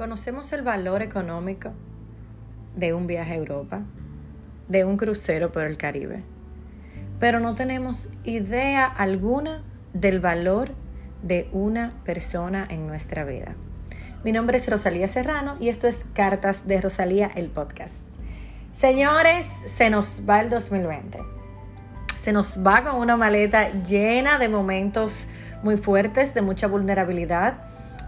Conocemos el valor económico de un viaje a Europa, de un crucero por el Caribe, pero no tenemos idea alguna del valor de una persona en nuestra vida. Mi nombre es Rosalía Serrano y esto es Cartas de Rosalía, el podcast. Señores, se nos va el 2020. Se nos va con una maleta llena de momentos muy fuertes, de mucha vulnerabilidad,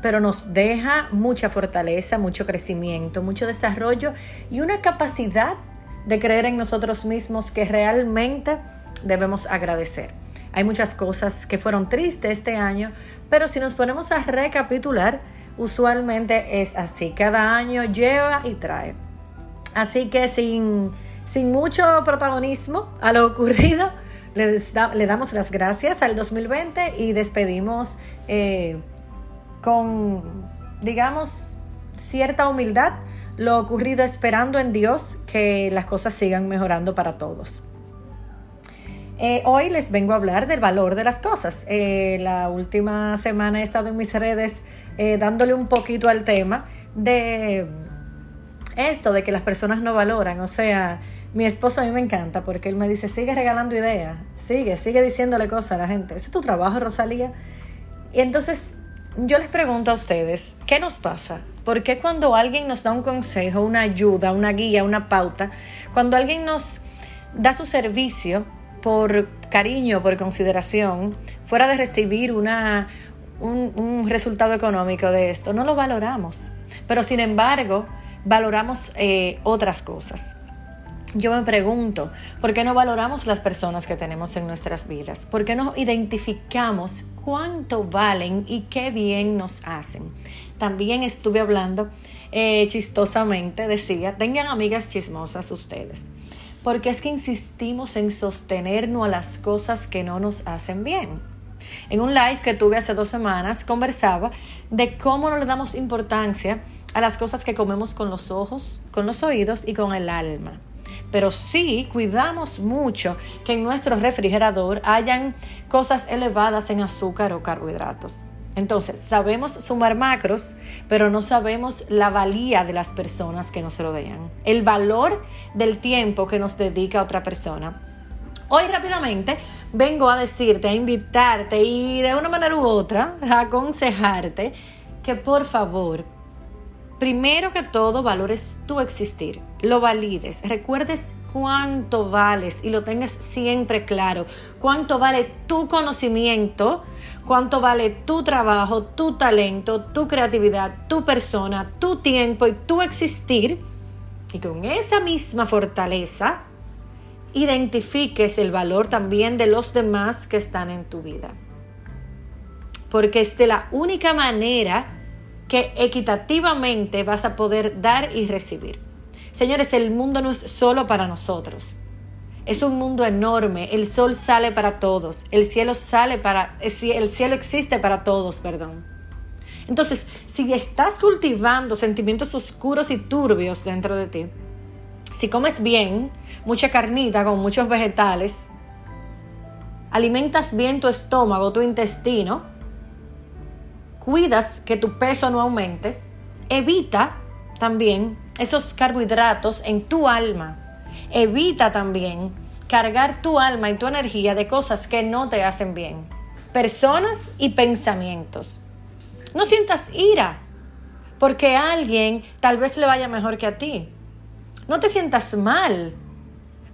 pero nos deja mucha fortaleza, mucho crecimiento, mucho desarrollo y una capacidad de creer en nosotros mismos que realmente debemos agradecer. Hay muchas cosas que fueron tristes este año, pero si nos ponemos a recapitular, usualmente es así. Cada año lleva y trae. Así que sin, sin mucho protagonismo a lo ocurrido, le, damos las gracias al 2020 y despedimos eh, con, digamos, cierta humildad lo ocurrido esperando en Dios que las cosas sigan mejorando para todos. Eh, hoy les vengo a hablar del valor de las cosas. Eh, la última semana he estado en mis redes eh, dándole un poquito al tema de esto, de que las personas no valoran. O sea, mi esposo a mí me encanta porque él me dice, sigue regalando ideas, sigue, sigue diciéndole cosas a la gente. Ese es tu trabajo, Rosalía. Y entonces yo les pregunto a ustedes, ¿qué nos pasa? ¿Por qué cuando alguien nos da un consejo, una ayuda, una guía, una pauta, cuando alguien nos da su servicio por cariño, por consideración, fuera de recibir una, un, resultado económico de esto, no lo valoramos? Pero sin embargo, valoramos eh, otras cosas. Yo me pregunto, ¿por qué no valoramos las personas que tenemos en nuestras vidas? ¿Por qué no identificamos cuánto valen y qué bien nos hacen? También estuve hablando eh, chistosamente, decía, tengan amigas chismosas ustedes, porque es que insistimos en sostenernos a las cosas que no nos hacen bien. En un live que tuve hace dos semanas conversaba de cómo no le damos importancia a las cosas que comemos con los ojos, con los oídos y con el alma pero sí cuidamos mucho que en nuestro refrigerador hayan cosas elevadas en azúcar o carbohidratos. Entonces, sabemos sumar macros, pero no sabemos la valía de las personas que nos rodean, el valor del tiempo que nos dedica otra persona. Hoy rápidamente vengo a decirte, a invitarte y de una manera u otra a aconsejarte que por favor primero que todo valores tu existir, lo valides, recuerdes cuánto vales y lo tengas siempre claro, cuánto vale tu conocimiento, cuánto vale tu trabajo, tu talento, tu creatividad, tu persona, tu tiempo y tu existir. Y con esa misma fortaleza, identifiques el valor también de los demás que están en tu vida. Porque es de la única manera que equitativamente vas a poder dar y recibir. Señores, el mundo no es solo para nosotros. Es un mundo enorme. El sol sale para todos. El cielo sale para el cielo existe para todos, perdón. Entonces, si estás cultivando sentimientos oscuros y turbios dentro de ti, si comes bien, mucha carnita con muchos vegetales, alimentas bien tu estómago, tu intestino, cuidas que tu peso no aumente, evita también esos carbohidratos en tu alma. Evita también cargar tu alma y tu energía de cosas que no te hacen bien. Personas y pensamientos. No sientas ira porque a alguien tal vez le vaya mejor que a ti. No te sientas mal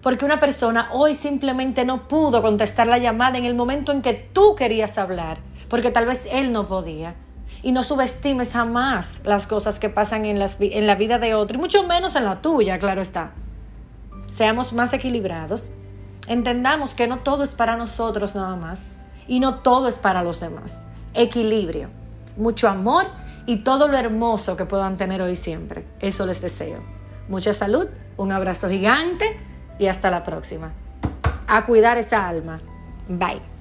porque una persona hoy simplemente no pudo contestar la llamada en el momento en que tú querías hablar porque tal vez él no podía. Y no subestimes jamás las cosas que pasan en, en la vida de otro, y mucho menos en la tuya, claro está. Seamos más equilibrados. Entendamos que no todo es para nosotros nada más y no todo es para los demás. Equilibrio, mucho amor y todo lo hermoso que puedan tener hoy siempre. Eso les deseo. Mucha salud, un abrazo gigante y hasta la próxima. A cuidar esa alma. Bye.